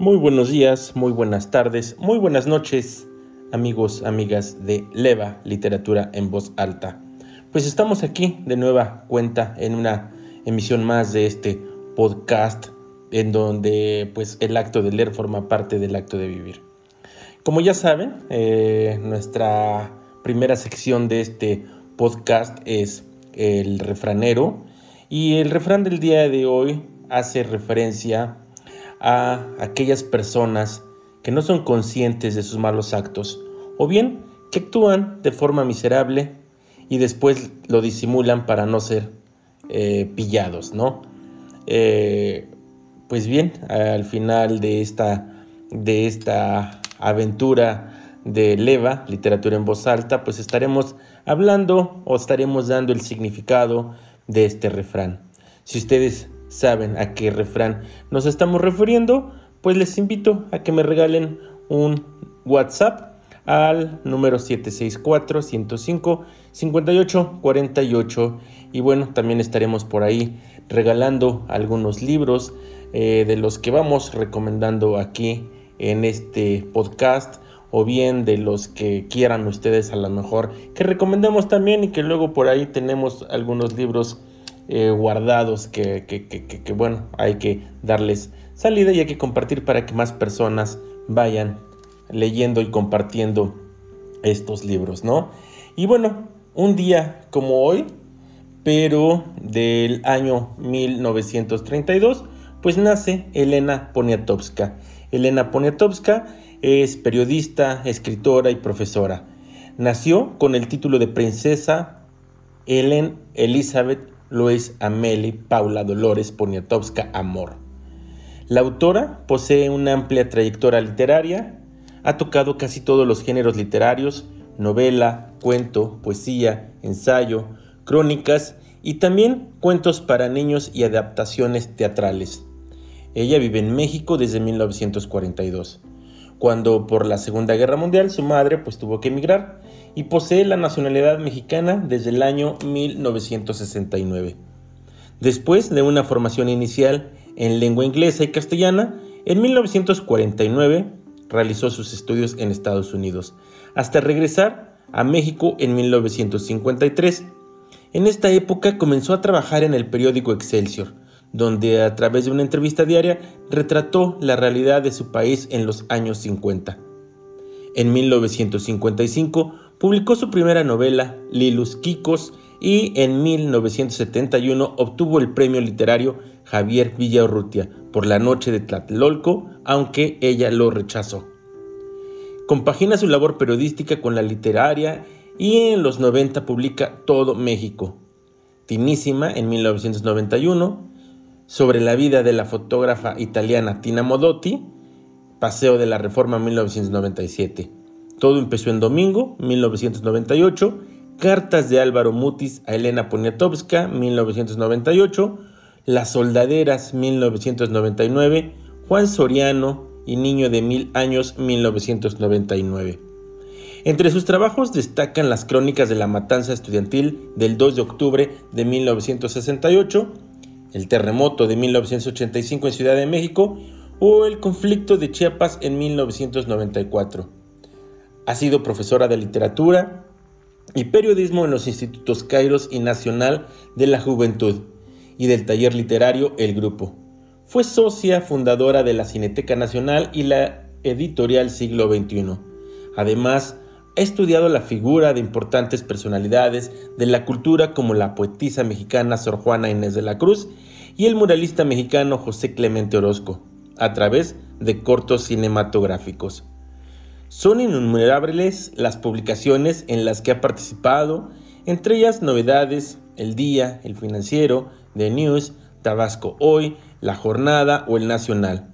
Muy buenos días, muy buenas tardes, muy buenas noches, amigos, amigas de Leva Literatura en Voz Alta. Pues estamos aquí de nueva cuenta en una emisión más de este podcast en donde pues el acto de leer forma parte del acto de vivir. Como ya saben, eh, nuestra primera sección de este podcast es el refranero y el refrán del día de hoy hace referencia a aquellas personas que no son conscientes de sus malos actos, o bien que actúan de forma miserable y después lo disimulan para no ser eh, pillados, ¿no? Eh, pues bien, al final de esta, de esta aventura de Leva, literatura en voz alta, pues estaremos hablando o estaremos dando el significado de este refrán. Si ustedes saben a qué refrán nos estamos refiriendo, pues les invito a que me regalen un WhatsApp al número 764-105-5848 y bueno, también estaremos por ahí regalando algunos libros eh, de los que vamos recomendando aquí en este podcast o bien de los que quieran ustedes a lo mejor que recomendemos también y que luego por ahí tenemos algunos libros eh, guardados que, que, bueno, hay que darles salida y hay que compartir para que más personas vayan leyendo y compartiendo estos libros, ¿no? Y bueno, un día como hoy, pero del año 1932, pues nace Elena Poniatowska. Elena Poniatowska es periodista, escritora y profesora. Nació con el título de princesa Ellen Elizabeth Luis Amelie Paula Dolores Poniatowska Amor. La autora posee una amplia trayectoria literaria, ha tocado casi todos los géneros literarios, novela, cuento, poesía, ensayo, crónicas y también cuentos para niños y adaptaciones teatrales. Ella vive en México desde 1942, cuando por la Segunda Guerra Mundial su madre pues tuvo que emigrar y posee la nacionalidad mexicana desde el año 1969. Después de una formación inicial en lengua inglesa y castellana, en 1949 realizó sus estudios en Estados Unidos, hasta regresar a México en 1953. En esta época comenzó a trabajar en el periódico Excelsior, donde a través de una entrevista diaria retrató la realidad de su país en los años 50. En 1955 publicó su primera novela, Lilus Kikos, y en 1971 obtuvo el premio literario Javier Villaurrutia por La Noche de Tlatelolco, aunque ella lo rechazó. Compagina su labor periodística con la literaria y en los 90 publica Todo México. Tinísima en 1991, sobre la vida de la fotógrafa italiana Tina Modotti, Paseo de la Reforma 1997. Todo empezó en domingo, 1998. Cartas de Álvaro Mutis a Elena Poniatowska, 1998. Las Soldaderas, 1999. Juan Soriano y Niño de Mil Años, 1999. Entre sus trabajos destacan las crónicas de la matanza estudiantil del 2 de octubre de 1968, el terremoto de 1985 en Ciudad de México o el conflicto de Chiapas en 1994. Ha sido profesora de literatura y periodismo en los institutos Kairos y Nacional de la Juventud y del taller literario El Grupo. Fue socia fundadora de la Cineteca Nacional y la editorial Siglo XXI. Además, ha estudiado la figura de importantes personalidades de la cultura como la poetisa mexicana Sor Juana Inés de la Cruz y el muralista mexicano José Clemente Orozco, a través de cortos cinematográficos. Son innumerables las publicaciones en las que ha participado, entre ellas Novedades, El Día, El Financiero, The News, Tabasco Hoy, La Jornada o El Nacional.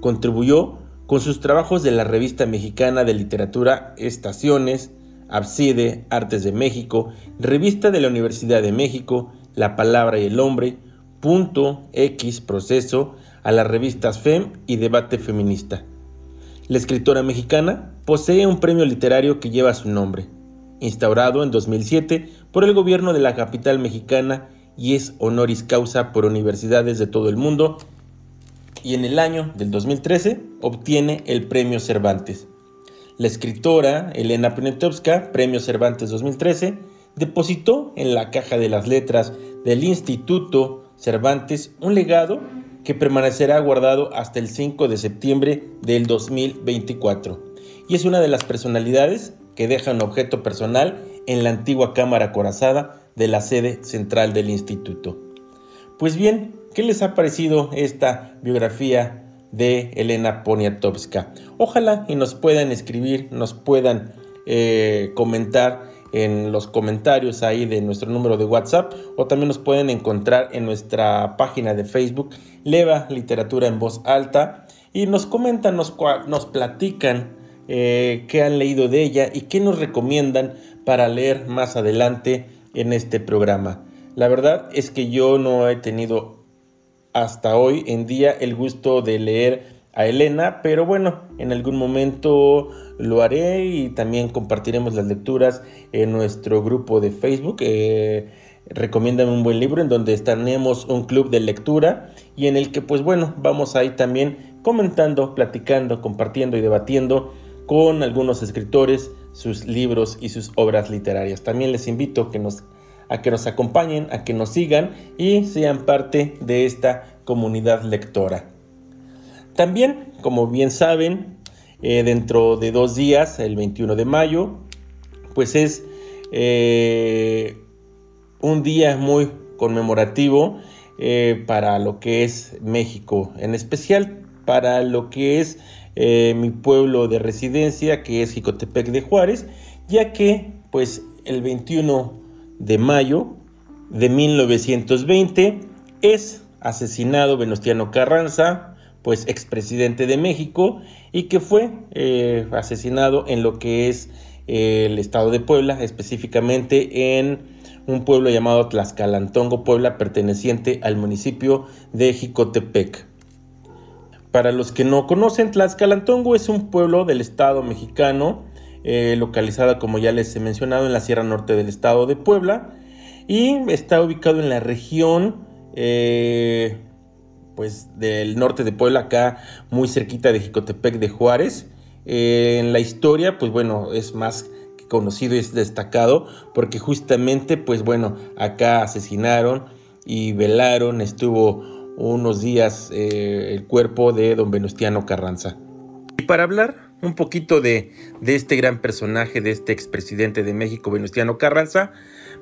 Contribuyó con sus trabajos de la revista mexicana de literatura Estaciones, Abside, Artes de México, Revista de la Universidad de México, La Palabra y el Hombre, Punto, X, Proceso, a las revistas FEM y Debate Feminista. La escritora mexicana posee un premio literario que lleva su nombre, instaurado en 2007 por el gobierno de la capital mexicana y es honoris causa por universidades de todo el mundo y en el año del 2013 obtiene el Premio Cervantes. La escritora Elena Poniatowska, Premio Cervantes 2013, depositó en la caja de las letras del Instituto Cervantes un legado que permanecerá guardado hasta el 5 de septiembre del 2024 y es una de las personalidades que deja un objeto personal en la antigua cámara corazada de la sede central del instituto. Pues bien, ¿qué les ha parecido esta biografía de Elena Poniatowska? Ojalá y nos puedan escribir, nos puedan eh, comentar en los comentarios ahí de nuestro número de WhatsApp o también nos pueden encontrar en nuestra página de Facebook Leva Literatura en Voz Alta y nos comentan, nos, nos platican eh, qué han leído de ella y qué nos recomiendan para leer más adelante en este programa. La verdad es que yo no he tenido hasta hoy en día el gusto de leer a Elena, pero bueno, en algún momento lo haré y también compartiremos las lecturas en nuestro grupo de Facebook. Eh, recomiéndame un buen libro en donde estaremos un club de lectura y en el que pues bueno, vamos ahí también comentando, platicando, compartiendo y debatiendo con algunos escritores sus libros y sus obras literarias. También les invito a que nos acompañen, a que nos sigan y sean parte de esta comunidad lectora. También, como bien saben, eh, dentro de dos días, el 21 de mayo, pues es eh, un día muy conmemorativo eh, para lo que es México, en especial para lo que es mi pueblo de residencia, que es Jicotepec de Juárez, ya que pues el 21 de mayo de 1920 es asesinado Venustiano Carranza, pues expresidente de México y que fue eh, asesinado en lo que es eh, el estado de Puebla, específicamente en un pueblo llamado Tlaxcalantongo, Puebla, perteneciente al municipio de Jicotepec. Para los que no conocen, Tlaxcalantongo es un pueblo del estado mexicano, eh, localizada, como ya les he mencionado, en la Sierra Norte del estado de Puebla y está ubicado en la región pues del norte de Puebla, acá muy cerquita de Jicotepec de Juárez. Eh, en la historia, pues bueno, es más conocido y es destacado porque justamente, pues bueno, acá asesinaron y velaron, estuvo unos días eh, el cuerpo de don Venustiano Carranza. Y para hablar un poquito de, de este gran personaje, de este expresidente de México, Venustiano Carranza,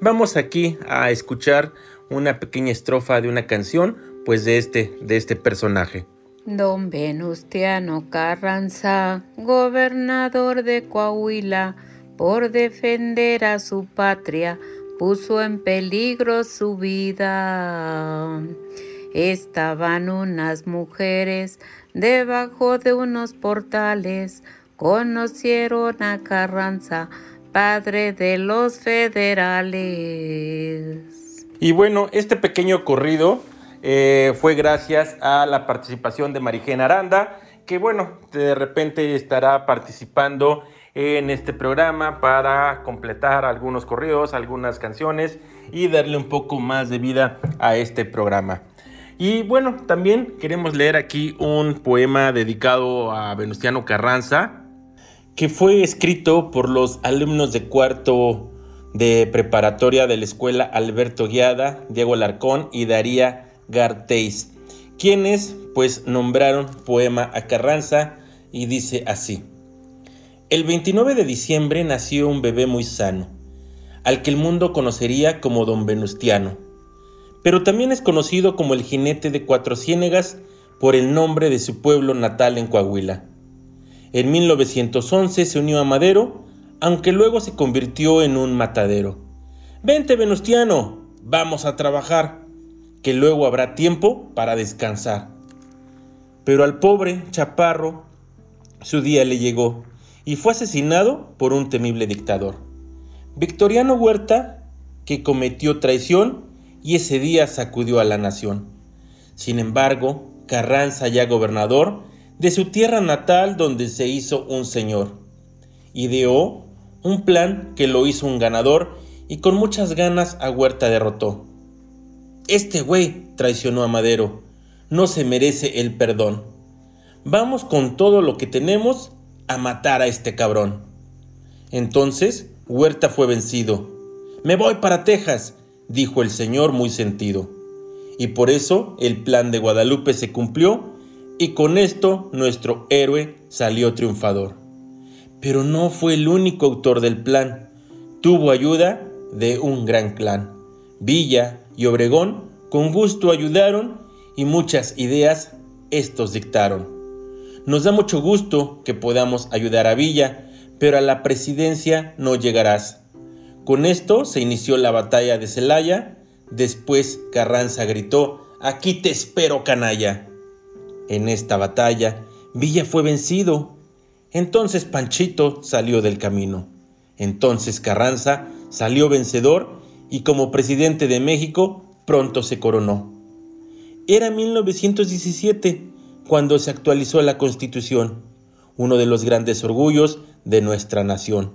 vamos aquí a escuchar una pequeña estrofa de una canción pues de este, de este personaje. Don Venustiano Carranza, gobernador de Coahuila, por defender a su patria, puso en peligro su vida. Estaban unas mujeres debajo de unos portales, conocieron a Carranza, padre de los federales. Y bueno, este pequeño corrido eh, fue gracias a la participación de Marijena Aranda, que bueno, de repente estará participando en este programa para completar algunos corridos, algunas canciones y darle un poco más de vida a este programa. Y bueno, también queremos leer aquí un poema dedicado a Venustiano Carranza, que fue escrito por los alumnos de cuarto de preparatoria de la escuela Alberto Guiada, Diego Alarcón y Daría Gartéis, quienes pues nombraron poema a Carranza y dice así. El 29 de diciembre nació un bebé muy sano, al que el mundo conocería como don Venustiano, pero también es conocido como el jinete de Cuatro Ciénegas por el nombre de su pueblo natal en Coahuila. En 1911 se unió a Madero, aunque luego se convirtió en un matadero. Vente, Venustiano, vamos a trabajar que luego habrá tiempo para descansar. Pero al pobre Chaparro su día le llegó y fue asesinado por un temible dictador. Victoriano Huerta, que cometió traición y ese día sacudió a la nación. Sin embargo, Carranza ya gobernador de su tierra natal donde se hizo un señor. Ideó un plan que lo hizo un ganador y con muchas ganas a Huerta derrotó. Este güey traicionó a Madero. no se merece el perdón. Vamos con todo lo que tenemos a matar a este cabrón. Entonces Huerta fue vencido. Me voy para Texas, dijo el señor muy sentido. Y por eso el plan de Guadalupe se cumplió y con esto nuestro héroe salió triunfador. Pero no fue el único autor del plan. Tuvo ayuda de un gran clan. Villa y Obregón con gusto ayudaron y muchas ideas estos dictaron. Nos da mucho gusto que podamos ayudar a Villa, pero a la presidencia no llegarás. Con esto se inició la batalla de Celaya, después Carranza gritó, aquí te espero canalla. En esta batalla, Villa fue vencido. Entonces Panchito salió del camino. Entonces Carranza salió vencedor y como presidente de México pronto se coronó. Era 1917 cuando se actualizó la Constitución, uno de los grandes orgullos de nuestra nación.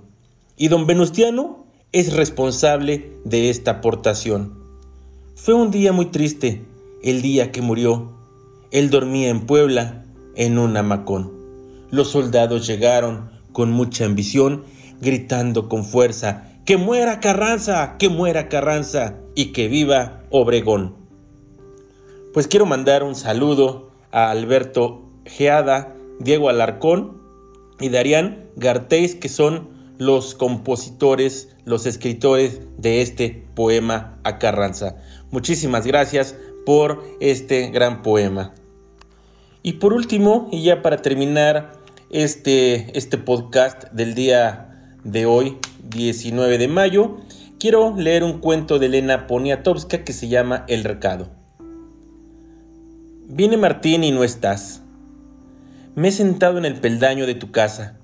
Y don Venustiano es responsable de esta aportación. Fue un día muy triste, el día que murió. Él dormía en Puebla, en un hamacón. Los soldados llegaron con mucha ambición, gritando con fuerza, ¡Que muera Carranza! ¡Que muera Carranza! y que viva Obregón. Pues quiero mandar un saludo a Alberto Geada, Diego Alarcón y Darían Gartéis, que son los compositores, los escritores de este poema a Carranza. Muchísimas gracias por este gran poema. Y por último, y ya para terminar este, este podcast del día de hoy, 19 de mayo, quiero leer un cuento de Elena Poniatowska que se llama El recado. Viene Martín y no estás. Me he sentado en el peldaño de tu casa,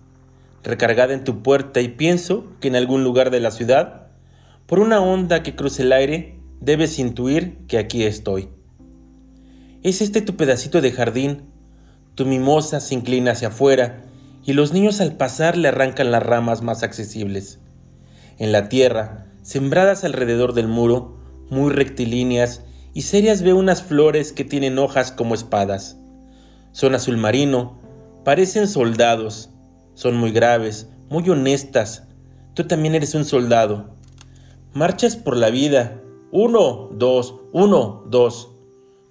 recargada en tu puerta y pienso que en algún lugar de la ciudad, por una onda que cruce el aire, debes intuir que aquí estoy. Es este tu pedacito de jardín. Tu mimosa se inclina hacia afuera y los niños al pasar le arrancan las ramas más accesibles. En la tierra, sembradas alrededor del muro, muy rectilíneas y serias veo unas flores que tienen hojas como espadas. Son azul marino, parecen soldados, son muy graves, muy honestas. Tú también eres un soldado. Marchas por la vida. Uno, dos, uno, dos.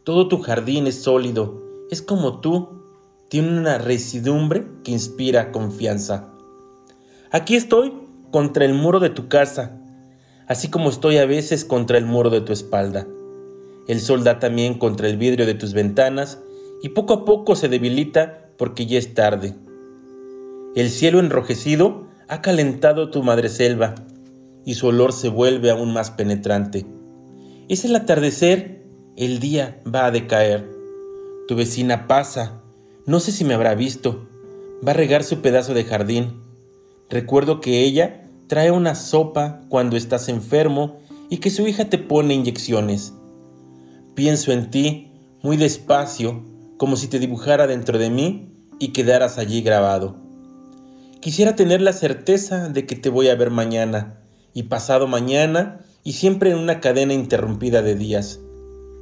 Todo tu jardín es sólido, es como tú, tiene una residumbre que inspira confianza. Aquí estoy contra el muro de tu casa, así como estoy a veces contra el muro de tu espalda. El sol da también contra el vidrio de tus ventanas y poco a poco se debilita porque ya es tarde. El cielo enrojecido ha calentado tu madreselva y su olor se vuelve aún más penetrante. Es el atardecer el día va a decaer. Tu vecina pasa. No sé si me habrá visto. Va a regar su pedazo de jardín. Recuerdo que ella trae una sopa cuando estás enfermo y que su hija te pone inyecciones. Pienso en ti muy despacio, como si te dibujara dentro de mí y quedaras allí grabado. Quisiera tener la certeza de que te voy a ver mañana y pasado mañana y siempre en una cadena interrumpida de días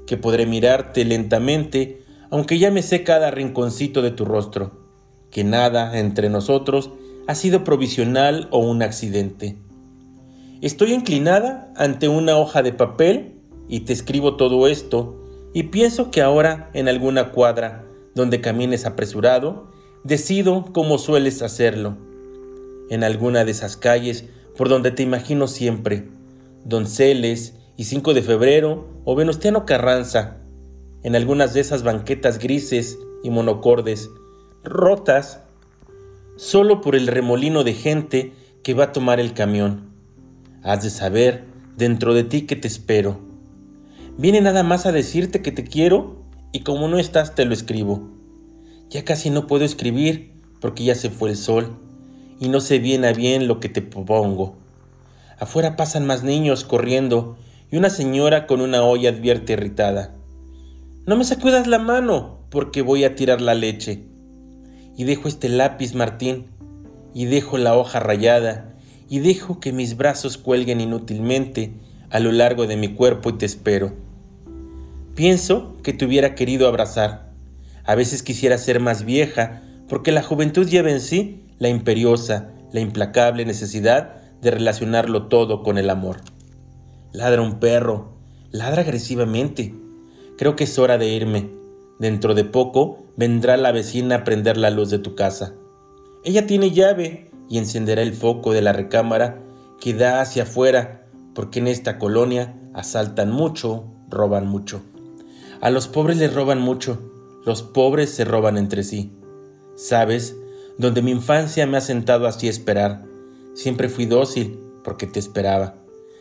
que podré mirarte lentamente, aunque ya me sé cada rinconcito de tu rostro, que nada entre nosotros ha sido provisional o un accidente. Estoy inclinada ante una hoja de papel y te escribo todo esto y pienso que ahora en alguna cuadra donde camines apresurado, decido cómo sueles hacerlo. En alguna de esas calles por donde te imagino siempre, donceles y 5 de febrero o Venustiano Carranza, en algunas de esas banquetas grises y monocordes, rotas, solo por el remolino de gente que va a tomar el camión. Has de saber dentro de ti que te espero. Viene nada más a decirte que te quiero y como no estás te lo escribo. Ya casi no puedo escribir porque ya se fue el sol y no sé bien a bien lo que te propongo. Afuera pasan más niños corriendo y una señora con una olla advierte irritada. No me sacudas la mano, porque voy a tirar la leche. Y dejo este lápiz, Martín, y dejo la hoja rayada, y dejo que mis brazos cuelguen inútilmente a lo largo de mi cuerpo y te espero. Pienso que te hubiera querido abrazar. A veces quisiera ser más vieja, porque la juventud lleva en sí la imperiosa, la implacable necesidad de relacionarlo todo con el amor. Ladra un perro, ladra agresivamente. Creo que es hora de irme. Dentro de poco vendrá la vecina a prender la luz de tu casa. Ella tiene llave y encenderá el foco de la recámara que da hacia afuera, porque en esta colonia asaltan mucho, roban mucho. A los pobres les roban mucho, los pobres se roban entre sí. ¿Sabes? Donde mi infancia me ha sentado así a esperar. Siempre fui dócil porque te esperaba.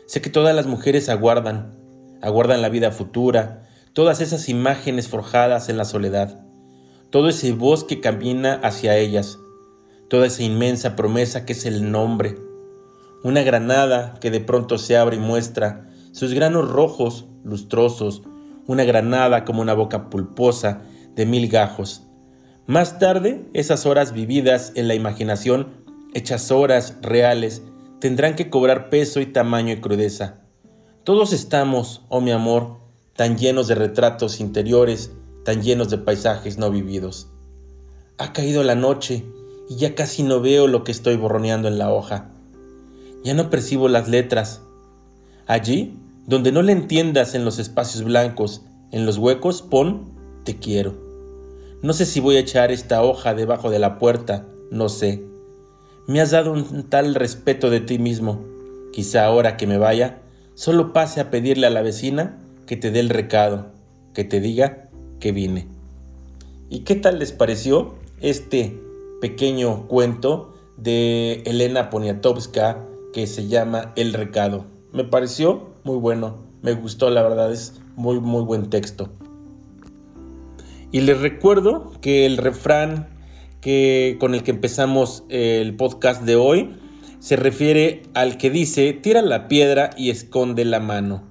Sé que todas las mujeres aguardan, aguardan la vida futura, todas esas imágenes forjadas en la soledad, todo ese bosque camina hacia ellas, toda esa inmensa promesa que es el nombre, una granada que de pronto se abre y muestra sus granos rojos, lustrosos, una granada como una boca pulposa de mil gajos. Más tarde, esas horas vividas en la imaginación, hechas horas reales, tendrán que cobrar peso y tamaño y crudeza. Todos estamos, oh mi amor, tan llenos de retratos interiores, tan llenos de paisajes no vividos. Ha caído la noche y ya casi no veo lo que estoy borroneando en la hoja. Ya no percibo las letras. Allí, donde no le entiendas en los espacios blancos, en los huecos, pon te quiero. No sé si voy a echar esta hoja debajo de la puerta, no sé. Me has dado un tal respeto de ti mismo. Quizá ahora que me vaya, solo pase a pedirle a la vecina que te dé el recado, que te diga que vine. ¿Y qué tal les pareció este pequeño cuento de Elena Poniatowska que se llama El recado? Me pareció muy bueno, me gustó, la verdad es muy muy buen texto. Y les recuerdo que el refrán que con el que empezamos el podcast de hoy se refiere al que dice, tira la piedra y esconde la mano.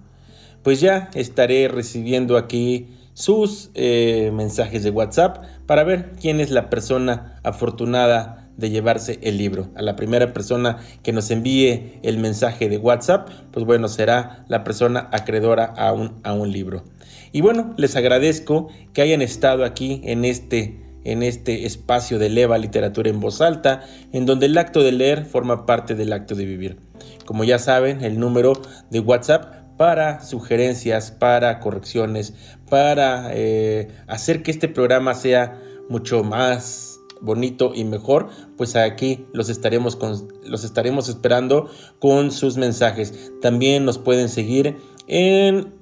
Pues ya estaré recibiendo aquí sus eh, mensajes de WhatsApp para ver quién es la persona afortunada de llevarse el libro. A la primera persona que nos envíe el mensaje de WhatsApp, pues bueno, será la persona acreedora a un, a un libro. Y bueno, les agradezco que hayan estado aquí en este en este espacio de Leva Literatura en Voz Alta, en donde el acto de leer forma parte del acto de vivir. Como ya saben, el número de WhatsApp para sugerencias, para correcciones, para eh, hacer que este programa sea mucho más bonito y mejor, pues aquí los estaremos, los estaremos esperando con sus mensajes. También nos pueden seguir en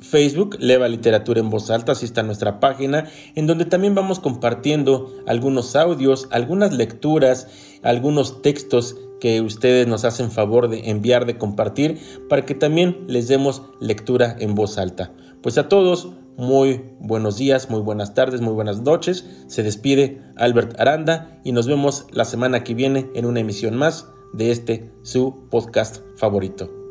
Facebook, Leva Literatura en Voz Alta, así está nuestra página, en donde también vamos compartiendo algunos audios, algunas lecturas, algunos textos que ustedes nos hacen favor de enviar, de compartir, para que también les demos lectura en voz alta. Pues a todos, muy buenos días, muy buenas tardes, muy buenas noches. Se despide Albert Aranda y nos vemos la semana que viene en una emisión más de este su podcast favorito.